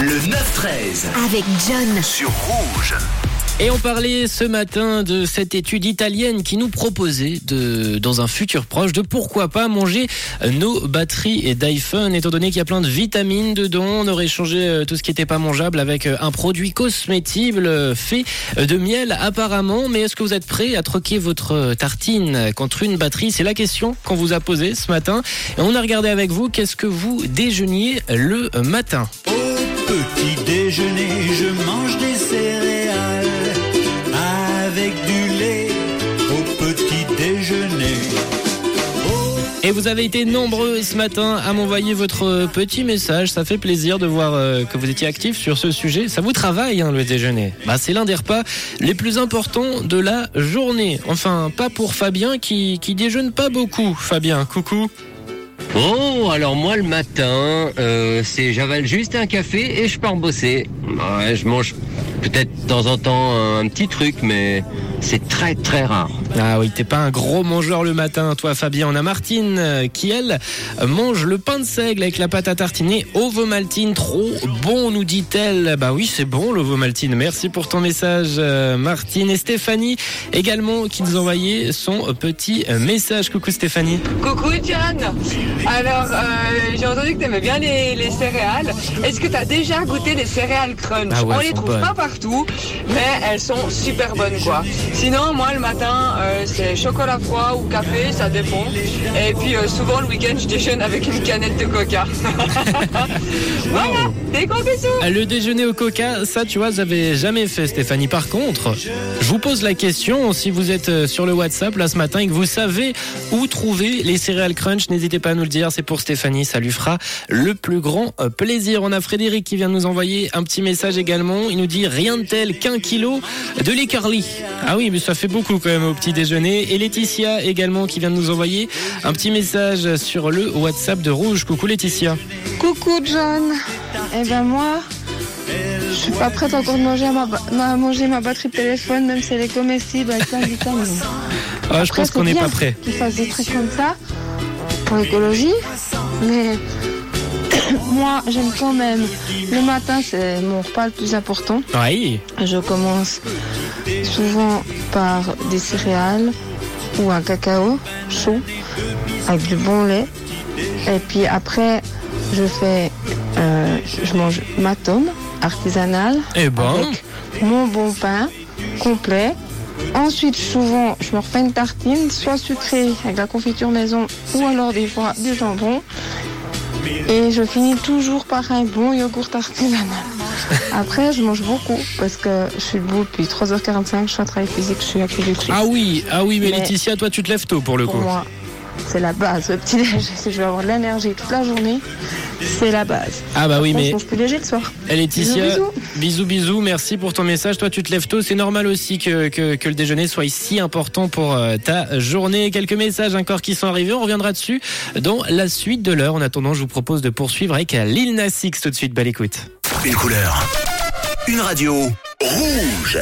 Le 9-13 avec John. sur Rouge. Et on parlait ce matin de cette étude italienne qui nous proposait de, dans un futur proche, de pourquoi pas manger nos batteries d'iPhone, étant donné qu'il y a plein de vitamines dedans. On aurait changé euh, tout ce qui n'était pas mangeable avec euh, un produit cosmétible euh, fait de miel apparemment. Mais est-ce que vous êtes prêt à troquer votre tartine contre une batterie? C'est la question qu'on vous a posée ce matin. Et on a regardé avec vous qu'est-ce que vous déjeuniez le matin. Déjeuner, je mange des céréales avec du lait. Au petit déjeuner. Et vous avez été nombreux ce matin à m'envoyer votre petit message. Ça fait plaisir de voir euh, que vous étiez actifs sur ce sujet. Ça vous travaille, hein, le déjeuner. Bah, c'est l'un des repas les plus importants de la journée. Enfin, pas pour Fabien qui déjeune pas beaucoup. Fabien, coucou. Oh, alors moi le matin, euh, c'est j'avale juste un café et je pars bosser. Ouais, je mange peut-être de temps en temps un, un petit truc, mais c'est très très rare. Ah oui, t'es pas un gros mangeur le matin, toi Fabien. On a Martine euh, qui, elle, mange le pain de seigle avec la pâte à tartiner Ovomaltine. Trop bon, nous dit-elle. Bah oui, c'est bon l'Ovomaltine. Merci pour ton message, euh, Martine. Et Stéphanie également qui nous envoyait son petit euh, message. Coucou Stéphanie. Coucou John Alors, euh, j'ai entendu que tu aimais bien les, les céréales. Est-ce que tu as déjà goûté les céréales crunch? Ah ouais, On les trouve bonnes. pas partout, mais elles sont super bonnes quoi. Sinon, moi le matin, euh, c'est chocolat froid ou café, ça dépend. Et puis euh, souvent le week-end, je déjeune avec une canette de coca. voilà, des gros bisous Le déjeuner au coca, ça tu vois, j'avais jamais fait Stéphanie. Par contre, je vous pose la question, si vous êtes euh, sur le WhatsApp là ce matin et que vous savez où trouver les céréales crunch, n'hésitez pas à nous le dire, c'est pour Stéphanie, ça lui fera le plus grand plaisir. On a Frédéric qui vient nous envoyer un petit message également, il nous dit rien de tel qu'un kilo de l'écarly. Ah oui, mais ça fait beaucoup quand même au petit déjeuner. Et Laetitia également qui vient de nous envoyer un petit message sur le WhatsApp de Rouge. Coucou Laetitia. Coucou John. Eh ben moi, je suis pas prête encore de manger ma, ba- ma- manger ma batterie de téléphone, même si elle est comestible avec plein de vitamines. Ah, je pense qu'on n'est bien pas prêt. Qu'ils fassent des trucs comme ça pour l'écologie, mais moi j'aime quand même. Le matin, c'est mon repas le plus important. Oui. Je commence souvent par des céréales ou un cacao chaud avec du bon lait. Et puis après, je fais, euh, je mange ma tome artisanale Eh ben. avec mon bon pain complet. Ensuite, souvent, je me refais une tartine, soit sucrée avec la confiture maison, ou alors des fois du jambon. Et je finis toujours par un bon yogourt artisanal. Après, je mange beaucoup parce que je suis debout depuis 3h45, je suis en travail physique, je suis agricultrice. Ah oui, ah oui, mais, Mais- Laetitia, toi tu te lèves tôt pour le Pour coup. moi, c'est la base. Le petit déj, si je veux avoir de l'énergie toute la journée, c'est la base. Ah bah oui, On mais mange plus léger le soir. eh, Laetitia, Bisous, bisous, bisous, merci pour ton message. Toi tu te lèves tôt, c'est normal aussi que, que, que le déjeuner soit si important pour euh, ta journée. Quelques messages encore qui sont arrivés, on reviendra dessus dans la suite de l'heure. En attendant, je vous propose de poursuivre avec Lil Nas X tout de suite. Belle écoute. Une couleur. Une radio. Rouge.